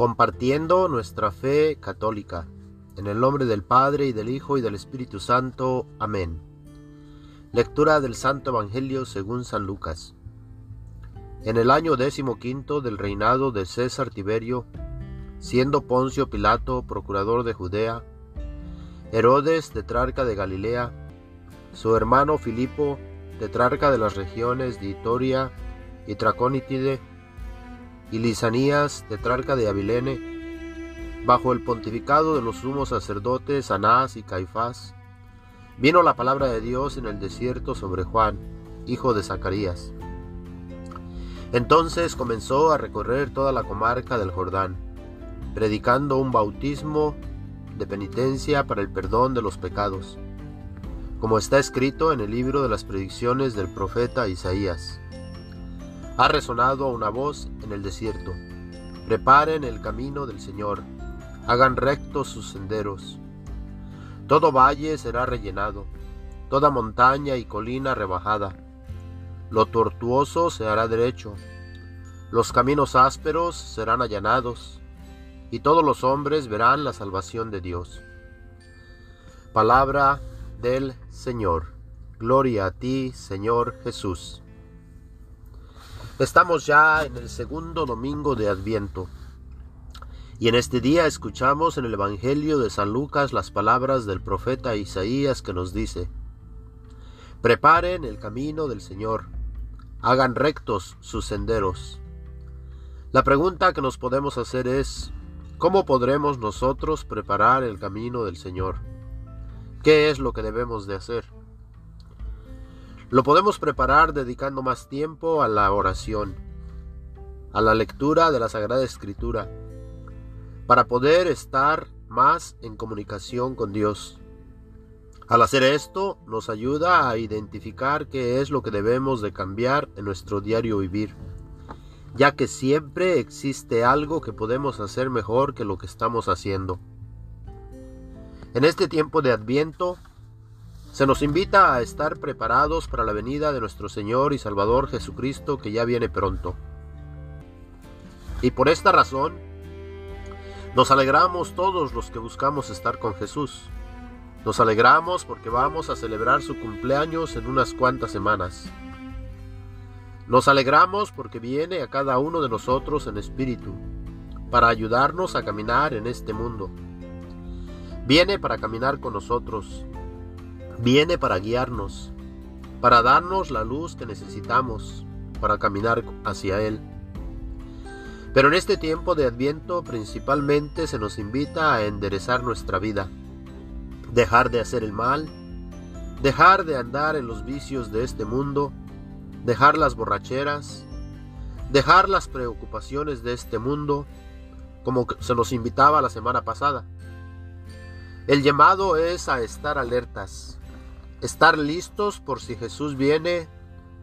compartiendo nuestra fe católica. En el nombre del Padre y del Hijo y del Espíritu Santo. Amén. Lectura del Santo Evangelio según San Lucas. En el año décimo quinto del reinado de César Tiberio, siendo Poncio Pilato procurador de Judea, Herodes tetrarca de Galilea, su hermano Filipo tetrarca de las regiones de Itoria y Traconítide, y Lisanías, tetrarca de Abilene, bajo el pontificado de los sumos sacerdotes Anás y Caifás, vino la palabra de Dios en el desierto sobre Juan, hijo de Zacarías. Entonces comenzó a recorrer toda la comarca del Jordán, predicando un bautismo de penitencia para el perdón de los pecados, como está escrito en el libro de las predicciones del profeta Isaías. Ha resonado una voz en el desierto. Preparen el camino del Señor, hagan rectos sus senderos. Todo valle será rellenado, toda montaña y colina rebajada. Lo tortuoso se hará derecho, los caminos ásperos serán allanados, y todos los hombres verán la salvación de Dios. Palabra del Señor. Gloria a ti, Señor Jesús. Estamos ya en el segundo domingo de Adviento. Y en este día escuchamos en el Evangelio de San Lucas las palabras del profeta Isaías que nos dice, Preparen el camino del Señor, hagan rectos sus senderos. La pregunta que nos podemos hacer es, ¿cómo podremos nosotros preparar el camino del Señor? ¿Qué es lo que debemos de hacer? Lo podemos preparar dedicando más tiempo a la oración, a la lectura de la Sagrada Escritura, para poder estar más en comunicación con Dios. Al hacer esto nos ayuda a identificar qué es lo que debemos de cambiar en nuestro diario vivir, ya que siempre existe algo que podemos hacer mejor que lo que estamos haciendo. En este tiempo de Adviento se nos invita a estar preparados para la venida de nuestro Señor y Salvador Jesucristo que ya viene pronto. Y por esta razón, nos alegramos todos los que buscamos estar con Jesús. Nos alegramos porque vamos a celebrar su cumpleaños en unas cuantas semanas. Nos alegramos porque viene a cada uno de nosotros en espíritu, para ayudarnos a caminar en este mundo. Viene para caminar con nosotros, Viene para guiarnos, para darnos la luz que necesitamos para caminar hacia Él. Pero en este tiempo de Adviento principalmente se nos invita a enderezar nuestra vida, dejar de hacer el mal, dejar de andar en los vicios de este mundo, dejar las borracheras, dejar las preocupaciones de este mundo, como se nos invitaba la semana pasada. El llamado es a estar alertas, estar listos por si Jesús viene,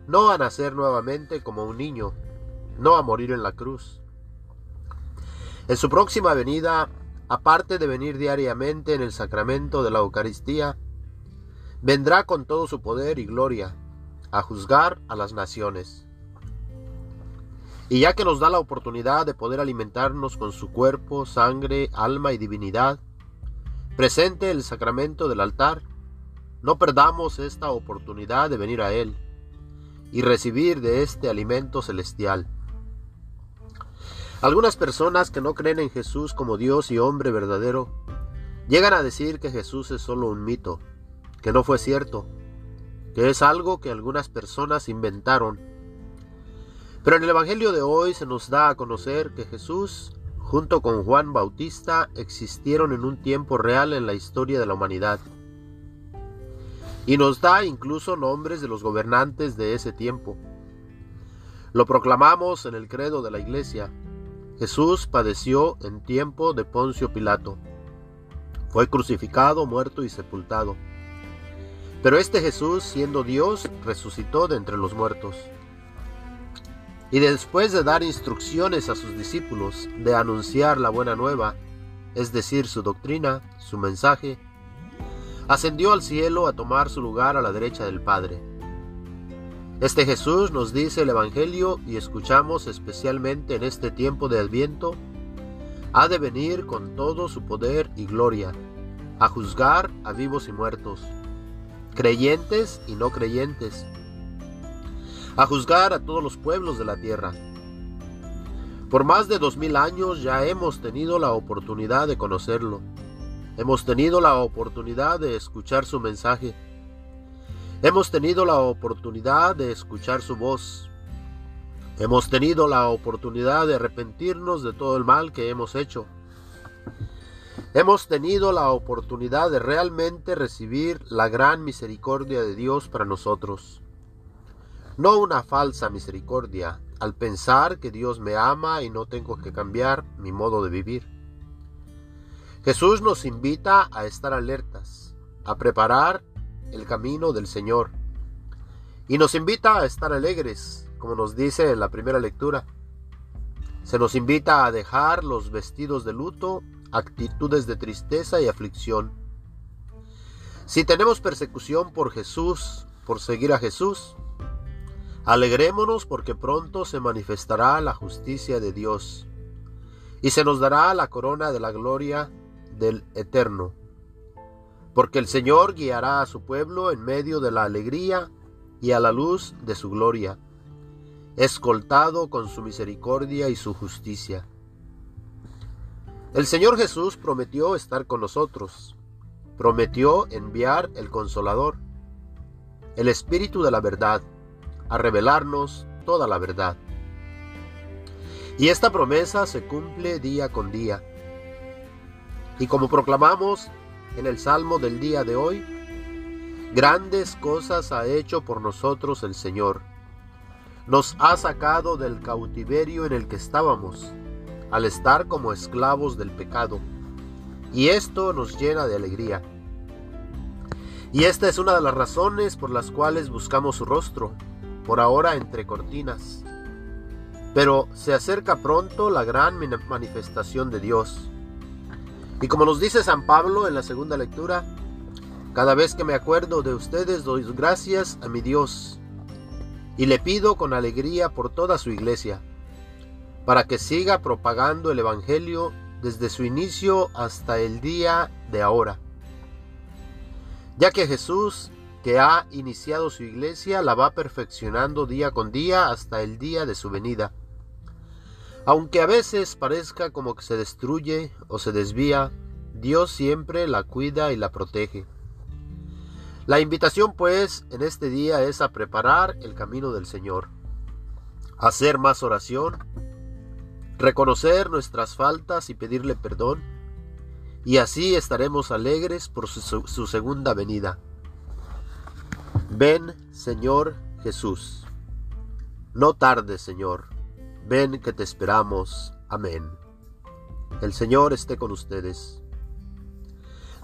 no a nacer nuevamente como un niño, no a morir en la cruz. En su próxima venida, aparte de venir diariamente en el sacramento de la Eucaristía, vendrá con todo su poder y gloria a juzgar a las naciones. Y ya que nos da la oportunidad de poder alimentarnos con su cuerpo, sangre, alma y divinidad, presente el sacramento del altar, no perdamos esta oportunidad de venir a Él y recibir de este alimento celestial. Algunas personas que no creen en Jesús como Dios y hombre verdadero llegan a decir que Jesús es solo un mito, que no fue cierto, que es algo que algunas personas inventaron. Pero en el Evangelio de hoy se nos da a conocer que Jesús, junto con Juan Bautista, existieron en un tiempo real en la historia de la humanidad y nos da incluso nombres de los gobernantes de ese tiempo. Lo proclamamos en el credo de la iglesia. Jesús padeció en tiempo de Poncio Pilato. Fue crucificado, muerto y sepultado. Pero este Jesús, siendo Dios, resucitó de entre los muertos. Y después de dar instrucciones a sus discípulos de anunciar la buena nueva, es decir, su doctrina, su mensaje, ascendió al cielo a tomar su lugar a la derecha del Padre. Este Jesús nos dice el Evangelio y escuchamos especialmente en este tiempo de Adviento, ha de venir con todo su poder y gloria, a juzgar a vivos y muertos, creyentes y no creyentes, a juzgar a todos los pueblos de la tierra. Por más de dos mil años ya hemos tenido la oportunidad de conocerlo. Hemos tenido la oportunidad de escuchar su mensaje. Hemos tenido la oportunidad de escuchar su voz. Hemos tenido la oportunidad de arrepentirnos de todo el mal que hemos hecho. Hemos tenido la oportunidad de realmente recibir la gran misericordia de Dios para nosotros. No una falsa misericordia al pensar que Dios me ama y no tengo que cambiar mi modo de vivir. Jesús nos invita a estar alertas, a preparar el camino del Señor. Y nos invita a estar alegres, como nos dice en la primera lectura. Se nos invita a dejar los vestidos de luto, actitudes de tristeza y aflicción. Si tenemos persecución por Jesús, por seguir a Jesús, alegrémonos porque pronto se manifestará la justicia de Dios y se nos dará la corona de la gloria del Eterno. Porque el Señor guiará a su pueblo en medio de la alegría y a la luz de su gloria escoltado con su misericordia y su justicia. El Señor Jesús prometió estar con nosotros, prometió enviar el Consolador, el Espíritu de la verdad, a revelarnos toda la verdad. Y esta promesa se cumple día con día. Y como proclamamos en el Salmo del día de hoy, grandes cosas ha hecho por nosotros el Señor nos ha sacado del cautiverio en el que estábamos, al estar como esclavos del pecado. Y esto nos llena de alegría. Y esta es una de las razones por las cuales buscamos su rostro, por ahora entre cortinas. Pero se acerca pronto la gran manifestación de Dios. Y como nos dice San Pablo en la segunda lectura, cada vez que me acuerdo de ustedes doy gracias a mi Dios y le pido con alegría por toda su iglesia, para que siga propagando el Evangelio desde su inicio hasta el día de ahora. Ya que Jesús, que ha iniciado su iglesia, la va perfeccionando día con día hasta el día de su venida. Aunque a veces parezca como que se destruye o se desvía, Dios siempre la cuida y la protege. La invitación pues en este día es a preparar el camino del Señor, hacer más oración, reconocer nuestras faltas y pedirle perdón, y así estaremos alegres por su, segunda venida. Ven, Señor Jesús. No tardes, Señor. Ven que te esperamos. Amén. El Señor esté con ustedes.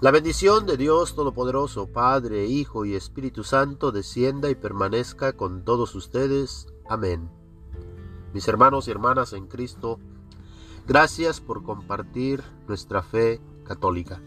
La bendición de Dios Todopoderoso, Padre, Hijo y Espíritu Santo, descienda y permanezca con todos ustedes. Amén. Mis hermanos y hermanas en Cristo, gracias por compartir nuestra fe católica.